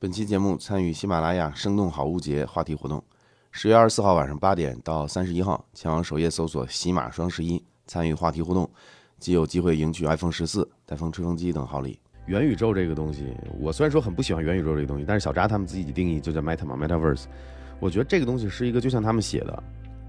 本期节目参与喜马拉雅“生动好物节”话题活动，十月二十四号晚上八点到三十一号，前往首页搜索“喜马双十一”，参与话题互动，即有机会赢取 iPhone 十四、带风吹风机等好礼。元宇宙这个东西，我虽然说很不喜欢元宇宙这个东西，但是小扎他们自己定义就叫 Meta 嘛，Metaverse。我觉得这个东西是一个，就像他们写的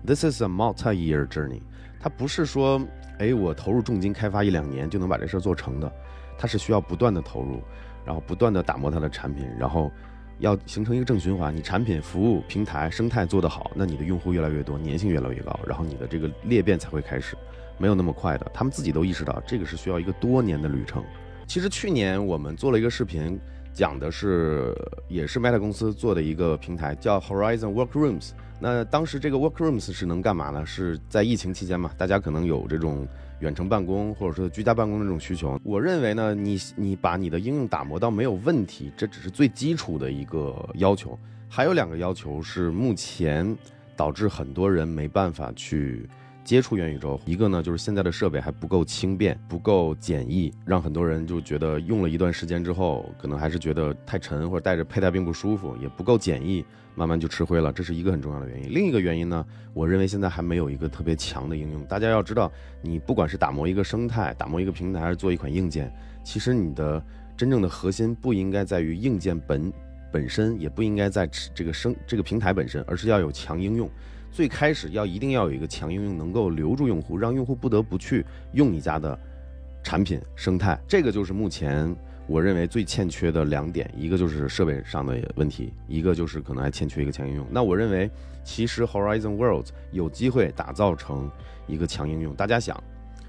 ，This is a multi-year journey。它不是说，哎，我投入重金开发一两年就能把这事儿做成的，它是需要不断的投入。然后不断的打磨它的产品，然后要形成一个正循环。你产品、服务、平台、生态做得好，那你的用户越来越多，粘性越来越高，然后你的这个裂变才会开始。没有那么快的，他们自己都意识到这个是需要一个多年的旅程。其实去年我们做了一个视频，讲的是也是 Meta 公司做的一个平台，叫 Horizon Workrooms。那当时这个 Workrooms 是能干嘛呢？是在疫情期间嘛，大家可能有这种。远程办公或者说居家办公的这种需求，我认为呢，你你把你的应用打磨到没有问题，这只是最基础的一个要求。还有两个要求是目前导致很多人没办法去。接触元宇宙，一个呢就是现在的设备还不够轻便，不够简易，让很多人就觉得用了一段时间之后，可能还是觉得太沉，或者戴着佩戴并不舒服，也不够简易，慢慢就吃灰了。这是一个很重要的原因。另一个原因呢，我认为现在还没有一个特别强的应用。大家要知道，你不管是打磨一个生态，打磨一个平台，还是做一款硬件，其实你的真正的核心不应该在于硬件本本身，也不应该在这个生这个平台本身，而是要有强应用。最开始要一定要有一个强应用，能够留住用户，让用户不得不去用你家的产品生态。这个就是目前我认为最欠缺的两点，一个就是设备上的问题，一个就是可能还欠缺一个强应用。那我认为，其实 Horizon Worlds 有机会打造成一个强应用。大家想，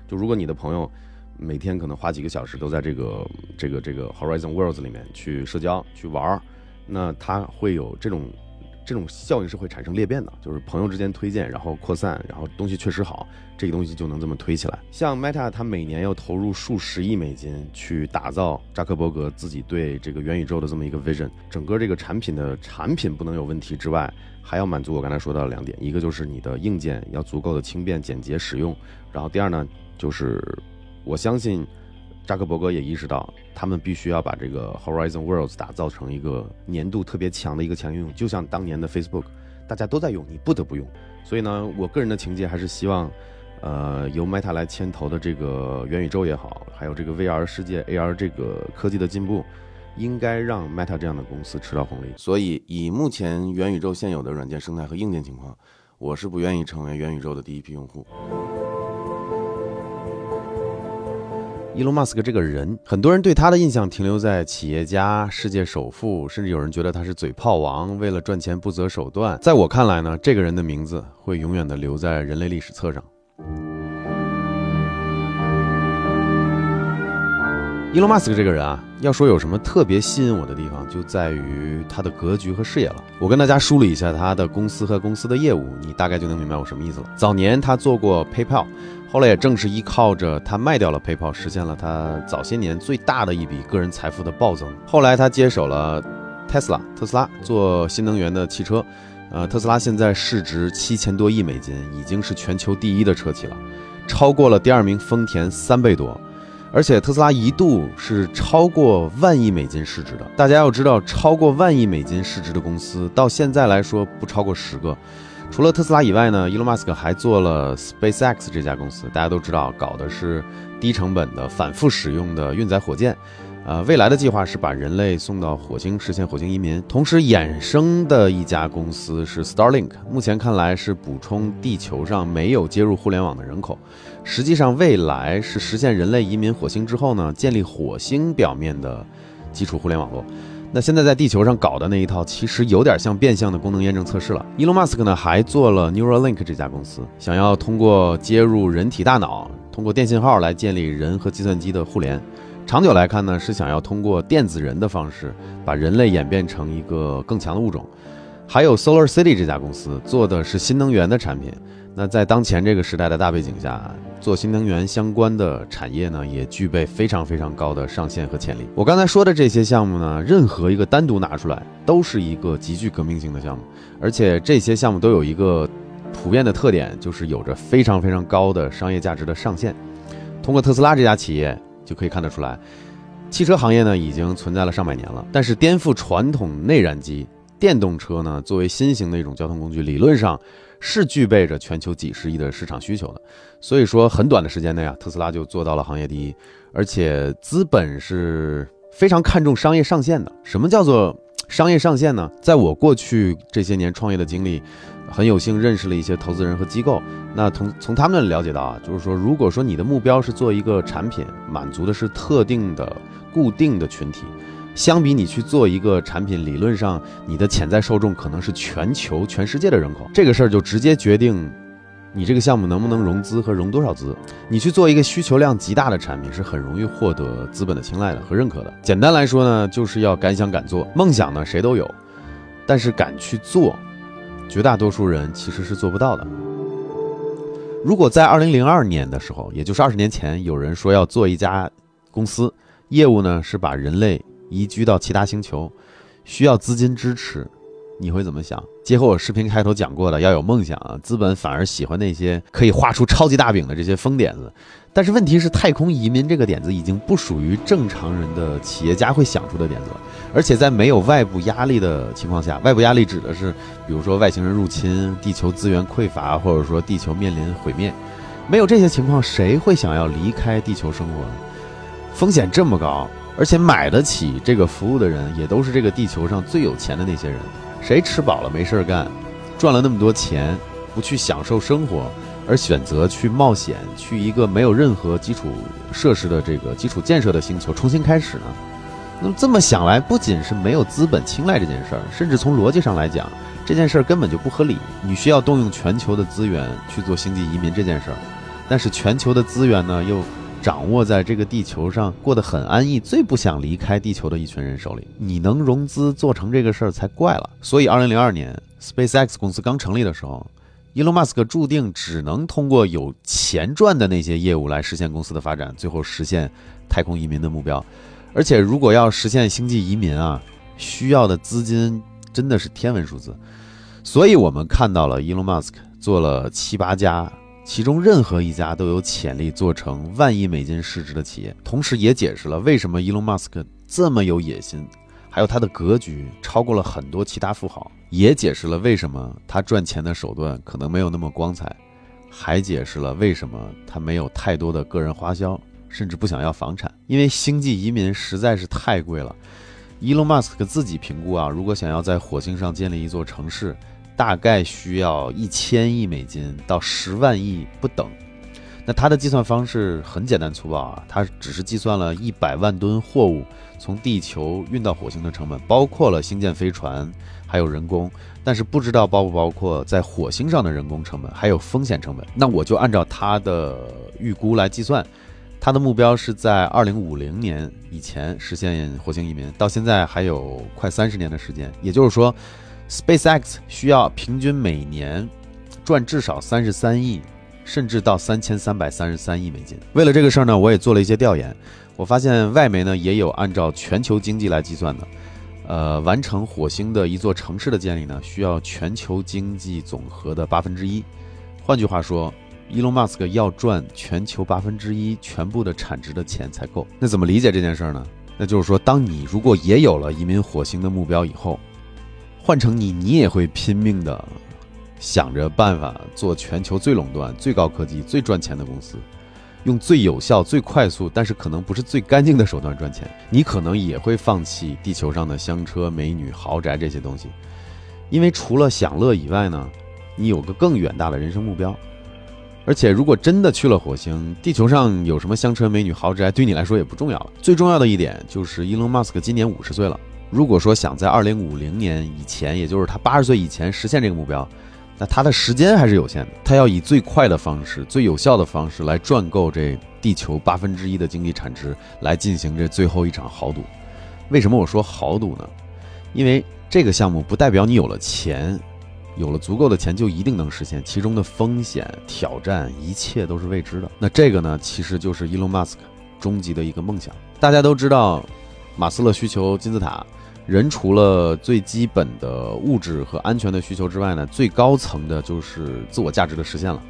就如果你的朋友每天可能花几个小时都在这个这个这个 Horizon Worlds 里面去社交去玩儿，那他会有这种。这种效应是会产生裂变的，就是朋友之间推荐，然后扩散，然后东西确实好，这个东西就能这么推起来。像 Meta，它每年要投入数十亿美金去打造扎克伯格自己对这个元宇宙的这么一个 vision，整个这个产品的产品不能有问题之外，还要满足我刚才说到的两点，一个就是你的硬件要足够的轻便简洁实用，然后第二呢，就是我相信。扎克伯格也意识到，他们必须要把这个 Horizon Worlds 打造成一个粘度特别强的一个强应用，就像当年的 Facebook，大家都在用，你不得不用。所以呢，我个人的情节还是希望，呃，由 Meta 来牵头的这个元宇宙也好，还有这个 VR 世界 AR 这个科技的进步，应该让 Meta 这样的公司吃到红利。所以，以目前元宇宙现有的软件生态和硬件情况，我是不愿意成为元宇宙的第一批用户。伊隆马斯克这个人，很多人对他的印象停留在企业家、世界首富，甚至有人觉得他是嘴炮王，为了赚钱不择手段。在我看来呢，这个人的名字会永远的留在人类历史册上。伊隆马斯克这个人啊，要说有什么特别吸引我的地方，就在于他的格局和视野了。我跟大家梳理一下他的公司和公司的业务，你大概就能明白我什么意思了。早年他做过 PayPal。后来也正是依靠着他卖掉了 PayPal，实现了他早些年最大的一笔个人财富的暴增。后来他接手了 Tesla，特斯拉做新能源的汽车，呃，特斯拉现在市值七千多亿美金，已经是全球第一的车企了，超过了第二名丰田三倍多。而且特斯拉一度是超过万亿美金市值的。大家要知道，超过万亿美金市值的公司到现在来说不超过十个。除了特斯拉以外呢，伊隆马斯克还做了 SpaceX 这家公司。大家都知道，搞的是低成本的反复使用的运载火箭。呃，未来的计划是把人类送到火星，实现火星移民。同时衍生的一家公司是 Starlink，目前看来是补充地球上没有接入互联网的人口。实际上，未来是实现人类移民火星之后呢，建立火星表面的基础互联网络。那现在在地球上搞的那一套，其实有点像变相的功能验证测试了。伊隆马斯克呢，还做了 Neuralink 这家公司，想要通过接入人体大脑，通过电信号来建立人和计算机的互联。长久来看呢，是想要通过电子人的方式，把人类演变成一个更强的物种。还有 Solar City 这家公司做的是新能源的产品。那在当前这个时代的大背景下，做新能源相关的产业呢，也具备非常非常高的上限和潜力。我刚才说的这些项目呢，任何一个单独拿出来，都是一个极具革命性的项目。而且这些项目都有一个普遍的特点，就是有着非常非常高的商业价值的上限。通过特斯拉这家企业就可以看得出来，汽车行业呢已经存在了上百年了，但是颠覆传统内燃机电动车呢作为新型的一种交通工具，理论上是具备着全球几十亿的市场需求的。所以说，很短的时间内啊，特斯拉就做到了行业第一，而且资本是非常看重商业上限的。什么叫做商业上限呢？在我过去这些年创业的经历。很有幸认识了一些投资人和机构，那从从他们了解到啊，就是说，如果说你的目标是做一个产品，满足的是特定的固定的群体，相比你去做一个产品，理论上你的潜在受众可能是全球全世界的人口，这个事儿就直接决定你这个项目能不能融资和融多少资。你去做一个需求量极大的产品，是很容易获得资本的青睐的和认可的。简单来说呢，就是要敢想敢做，梦想呢谁都有，但是敢去做。绝大多数人其实是做不到的。如果在二零零二年的时候，也就是二十年前，有人说要做一家公司，业务呢是把人类移居到其他星球，需要资金支持，你会怎么想？结合我视频开头讲过的，要有梦想啊，资本反而喜欢那些可以画出超级大饼的这些疯点子。但是问题是，太空移民这个点子已经不属于正常人的企业家会想出的点子了。而且在没有外部压力的情况下，外部压力指的是，比如说外星人入侵、地球资源匮乏，或者说地球面临毁灭，没有这些情况，谁会想要离开地球生活呢？风险这么高，而且买得起这个服务的人，也都是这个地球上最有钱的那些人。谁吃饱了没事干，赚了那么多钱，不去享受生活？而选择去冒险，去一个没有任何基础设施的这个基础建设的星球重新开始呢？那么这么想来，不仅是没有资本青睐这件事儿，甚至从逻辑上来讲，这件事儿根本就不合理。你需要动用全球的资源去做星际移民这件事儿，但是全球的资源呢，又掌握在这个地球上过得很安逸、最不想离开地球的一群人手里。你能融资做成这个事儿才怪了。所以，二零零二年 SpaceX 公司刚成立的时候。伊隆马斯克注定只能通过有钱赚的那些业务来实现公司的发展，最后实现太空移民的目标。而且，如果要实现星际移民啊，需要的资金真的是天文数字。所以我们看到了伊隆马斯克做了七八家，其中任何一家都有潜力做成万亿美金市值的企业，同时也解释了为什么伊隆马斯克这么有野心。还有他的格局超过了很多其他富豪，也解释了为什么他赚钱的手段可能没有那么光彩，还解释了为什么他没有太多的个人花销，甚至不想要房产，因为星际移民实在是太贵了。伊隆马斯克自己评估啊，如果想要在火星上建立一座城市，大概需要一千亿美金到十万亿不等。那它的计算方式很简单粗暴啊，它只是计算了一百万吨货物从地球运到火星的成本，包括了星舰飞船，还有人工，但是不知道包不包括在火星上的人工成本，还有风险成本。那我就按照他的预估来计算，他的目标是在二零五零年以前实现火星移民，到现在还有快三十年的时间，也就是说，SpaceX 需要平均每年赚至少三十三亿。甚至到三千三百三十三亿美金。为了这个事儿呢，我也做了一些调研，我发现外媒呢也有按照全球经济来计算的。呃，完成火星的一座城市的建立呢，需要全球经济总和的八分之一。换句话说，伊隆马斯克要赚全球八分之一全部的产值的钱才够。那怎么理解这件事儿呢？那就是说，当你如果也有了移民火星的目标以后，换成你，你也会拼命的。想着办法做全球最垄断、最高科技、最赚钱的公司，用最有效、最快速，但是可能不是最干净的手段赚钱。你可能也会放弃地球上的香车、美女、豪宅这些东西，因为除了享乐以外呢，你有个更远大的人生目标。而且，如果真的去了火星，地球上有什么香车、美女、豪宅，对你来说也不重要了。最重要的一点就是，伊隆·马斯克今年五十岁了。如果说想在二零五零年以前，也就是他八十岁以前实现这个目标。那他的时间还是有限的，他要以最快的方式、最有效的方式来赚够这地球八分之一的经济产值，来进行这最后一场豪赌。为什么我说豪赌呢？因为这个项目不代表你有了钱，有了足够的钱就一定能实现，其中的风险、挑战，一切都是未知的。那这个呢，其实就是伊隆马斯克终极的一个梦想。大家都知道，马斯勒需求金字塔。人除了最基本的物质和安全的需求之外呢，最高层的就是自我价值的实现了。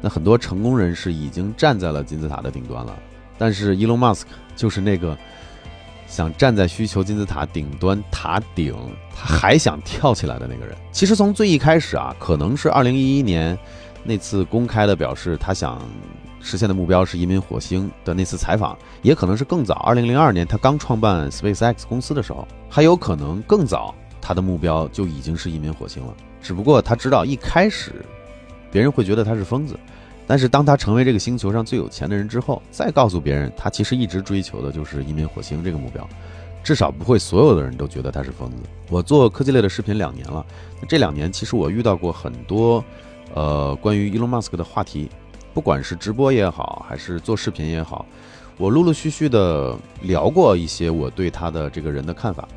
那很多成功人士已经站在了金字塔的顶端了，但是伊隆马斯克就是那个想站在需求金字塔顶端塔顶，他还想跳起来的那个人。其实从最一开始啊，可能是二零一一年那次公开的表示他想实现的目标是移民火星的那次采访，也可能是更早，二零零二年他刚创办 SpaceX 公司的时候，还有可能更早，他的目标就已经是移民火星了。只不过他知道一开始别人会觉得他是疯子。但是当他成为这个星球上最有钱的人之后，再告诉别人他其实一直追求的就是移民火星这个目标，至少不会所有的人都觉得他是疯子。我做科技类的视频两年了，这两年其实我遇到过很多，呃，关于 Elon Musk 的话题，不管是直播也好，还是做视频也好，我陆陆续续的聊过一些我对他的这个人的看法，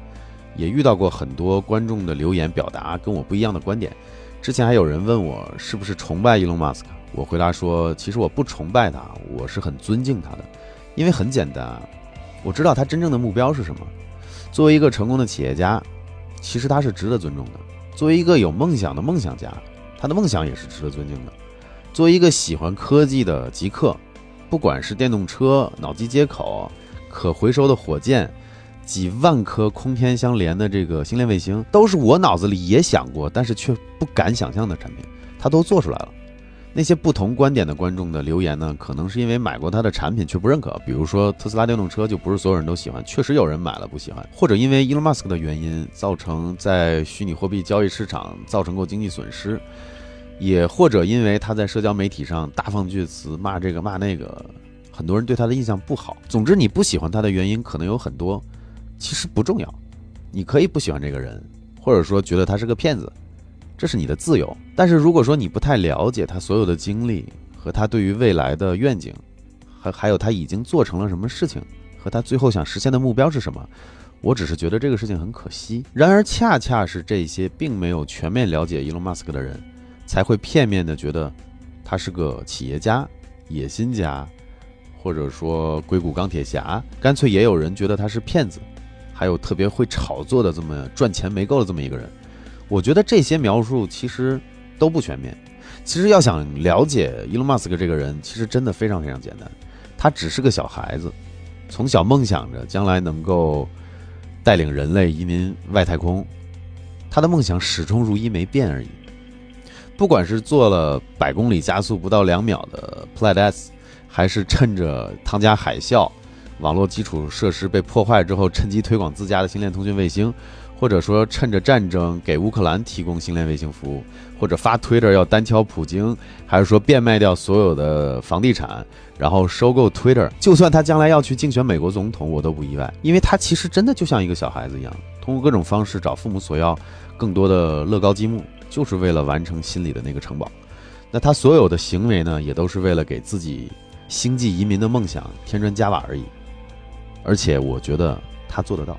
也遇到过很多观众的留言表达跟我不一样的观点。之前还有人问我是不是崇拜伊隆马斯克。我回答说：“其实我不崇拜他，我是很尊敬他的，因为很简单，我知道他真正的目标是什么。作为一个成功的企业家，其实他是值得尊重的；作为一个有梦想的梦想家，他的梦想也是值得尊敬的；作为一个喜欢科技的极客，不管是电动车、脑机接口、可回收的火箭、几万颗空天相连的这个星链卫星，都是我脑子里也想过，但是却不敢想象的产品，他都做出来了。”那些不同观点的观众的留言呢，可能是因为买过他的产品却不认可，比如说特斯拉电动车就不是所有人都喜欢，确实有人买了不喜欢，或者因为 Elon Musk 的原因造成在虚拟货币交易市场造成过经济损失，也或者因为他在社交媒体上大放厥词骂这个骂那个，很多人对他的印象不好。总之，你不喜欢他的原因可能有很多，其实不重要，你可以不喜欢这个人，或者说觉得他是个骗子。这是你的自由，但是如果说你不太了解他所有的经历和他对于未来的愿景，还还有他已经做成了什么事情和他最后想实现的目标是什么，我只是觉得这个事情很可惜。然而，恰恰是这些并没有全面了解伊隆马斯克的人，才会片面的觉得他是个企业家、野心家，或者说硅谷钢铁侠，干脆也有人觉得他是骗子，还有特别会炒作的这么赚钱没够的这么一个人。我觉得这些描述其实都不全面。其实要想了解伊隆马斯克这个人，其实真的非常非常简单。他只是个小孩子，从小梦想着将来能够带领人类移民外太空。他的梦想始终如一没变而已。不管是做了百公里加速不到两秒的 Plaid S，还是趁着汤加海啸，网络基础设施被破坏之后，趁机推广自家的星链通讯卫星。或者说，趁着战争给乌克兰提供星链卫星服务，或者发 Twitter 要单挑普京，还是说变卖掉所有的房地产，然后收购 Twitter，就算他将来要去竞选美国总统，我都不意外，因为他其实真的就像一个小孩子一样，通过各种方式找父母索要更多的乐高积木，就是为了完成心里的那个城堡。那他所有的行为呢，也都是为了给自己星际移民的梦想添砖加瓦而已。而且我觉得他做得到。